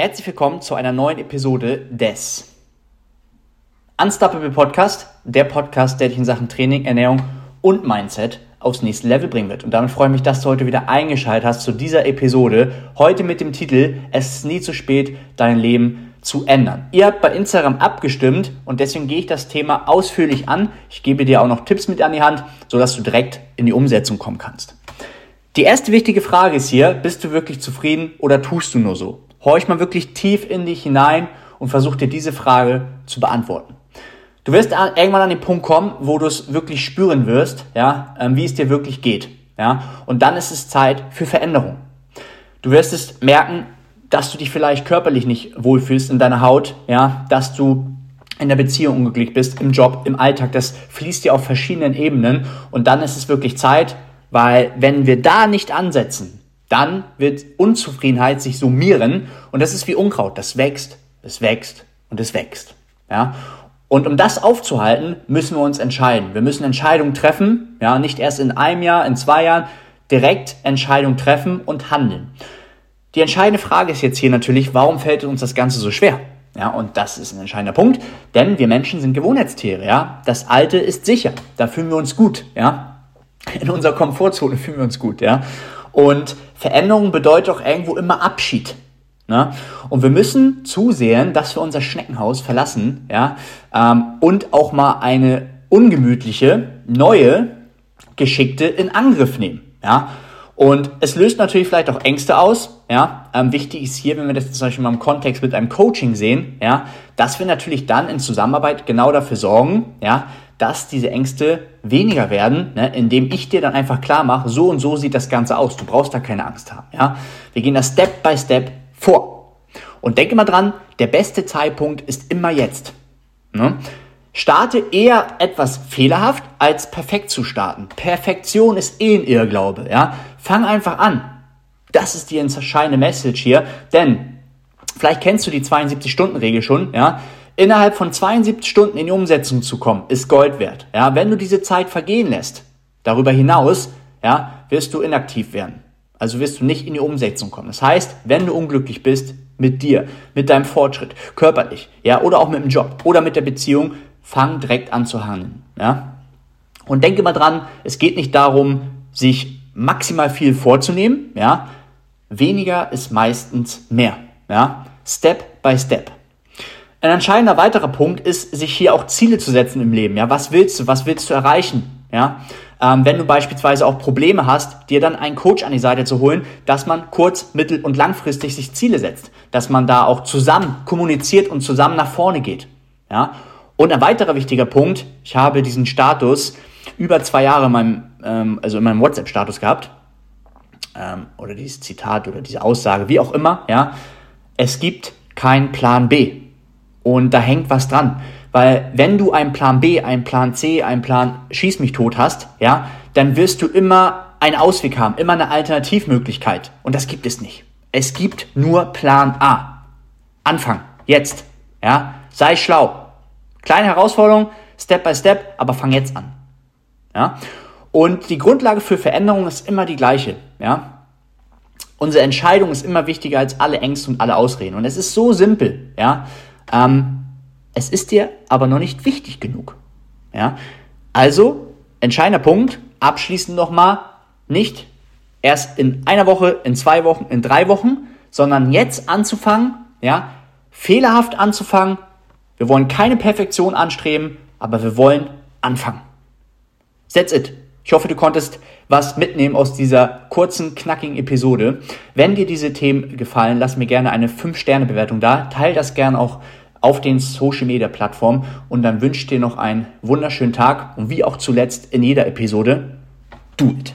Herzlich willkommen zu einer neuen Episode des Unstoppable Podcast, der Podcast, der dich in Sachen Training, Ernährung und Mindset aufs nächste Level bringen wird. Und damit freue ich mich, dass du heute wieder eingeschaltet hast zu dieser Episode. Heute mit dem Titel Es ist nie zu spät, dein Leben zu ändern. Ihr habt bei Instagram abgestimmt und deswegen gehe ich das Thema ausführlich an. Ich gebe dir auch noch Tipps mit an die Hand, sodass du direkt in die Umsetzung kommen kannst. Die erste wichtige Frage ist hier, bist du wirklich zufrieden oder tust du nur so? Horch mal wirklich tief in dich hinein und versuch dir diese Frage zu beantworten. Du wirst irgendwann an den Punkt kommen, wo du es wirklich spüren wirst, ja, ähm, wie es dir wirklich geht, ja, und dann ist es Zeit für Veränderung. Du wirst es merken, dass du dich vielleicht körperlich nicht wohlfühlst in deiner Haut, ja, dass du in der Beziehung unglücklich bist, im Job, im Alltag, das fließt dir auf verschiedenen Ebenen und dann ist es wirklich Zeit, weil wenn wir da nicht ansetzen, dann wird Unzufriedenheit sich summieren und das ist wie Unkraut, das wächst, es wächst und es wächst, ja. Und um das aufzuhalten, müssen wir uns entscheiden. Wir müssen Entscheidungen treffen, ja, nicht erst in einem Jahr, in zwei Jahren, direkt Entscheidungen treffen und handeln. Die entscheidende Frage ist jetzt hier natürlich, warum fällt uns das Ganze so schwer? Ja, und das ist ein entscheidender Punkt, denn wir Menschen sind Gewohnheitstiere, ja. Das Alte ist sicher, da fühlen wir uns gut, ja. In unserer Komfortzone fühlen wir uns gut, ja. Und Veränderung bedeutet auch irgendwo immer Abschied, Ne? Und wir müssen zusehen, dass wir unser Schneckenhaus verlassen ja? Ähm, und auch mal eine ungemütliche, neue, geschickte in Angriff nehmen. Ja? Und es löst natürlich vielleicht auch Ängste aus. Ja? Ähm, wichtig ist hier, wenn wir das zum Beispiel mal im Kontext mit einem Coaching sehen, ja, dass wir natürlich dann in Zusammenarbeit genau dafür sorgen, ja, dass diese Ängste weniger werden, ne, indem ich dir dann einfach klar mache, so und so sieht das Ganze aus. Du brauchst da keine Angst haben. Ja? Wir gehen da Step by Step vor. Und denke mal dran, der beste Zeitpunkt ist immer jetzt. Ne? Starte eher etwas fehlerhaft, als perfekt zu starten. Perfektion ist eh ein Irrglaube. Ja? Fang einfach an. Das ist die entscheidende Message hier, denn vielleicht kennst du die 72-Stunden-Regel schon. Ja? Innerhalb von 72 Stunden in die Umsetzung zu kommen, ist Gold wert. Ja? Wenn du diese Zeit vergehen lässt, darüber hinaus, ja, wirst du inaktiv werden. Also wirst du nicht in die Umsetzung kommen. Das heißt, wenn du unglücklich bist mit dir, mit deinem Fortschritt, körperlich, ja, oder auch mit dem Job oder mit der Beziehung, fang direkt an zu handeln, ja. Und denke mal dran, es geht nicht darum, sich maximal viel vorzunehmen, ja. Weniger ist meistens mehr, ja. Step by Step. Ein entscheidender weiterer Punkt ist, sich hier auch Ziele zu setzen im Leben, ja. Was willst du? Was willst du erreichen, ja? ähm, wenn du beispielsweise auch Probleme hast, dir dann einen Coach an die Seite zu holen, dass man kurz-, mittel- und langfristig sich Ziele setzt, dass man da auch zusammen kommuniziert und zusammen nach vorne geht. Ja? Und ein weiterer wichtiger Punkt, ich habe diesen Status über zwei Jahre in meinem, ähm, also in meinem WhatsApp-Status gehabt, ähm, oder dieses Zitat oder diese Aussage, wie auch immer, ja, es gibt keinen Plan B. Und da hängt was dran. Weil wenn du einen Plan B, einen Plan C, einen Plan Schieß mich tot hast, ja, dann wirst du immer einen Ausweg haben, immer eine Alternativmöglichkeit. Und das gibt es nicht. Es gibt nur Plan A. Anfang. Jetzt. Ja. Sei schlau. Kleine Herausforderung, Step by Step, aber fang jetzt an. Ja. Und die Grundlage für Veränderung ist immer die gleiche. Ja. Unsere Entscheidung ist immer wichtiger als alle Ängste und alle Ausreden. Und es ist so simpel. Ja. Ähm, es ist dir aber noch nicht wichtig genug. Ja? Also, entscheidender Punkt, abschließend nochmal, nicht erst in einer Woche, in zwei Wochen, in drei Wochen, sondern jetzt anzufangen, ja, fehlerhaft anzufangen. Wir wollen keine Perfektion anstreben, aber wir wollen anfangen. That's it. Ich hoffe, du konntest was mitnehmen aus dieser kurzen, knackigen Episode. Wenn dir diese Themen gefallen, lass mir gerne eine 5-Sterne-Bewertung da. Teil das gerne auch auf den Social Media Plattformen und dann wünsche ich dir noch einen wunderschönen Tag und wie auch zuletzt in jeder Episode, do it.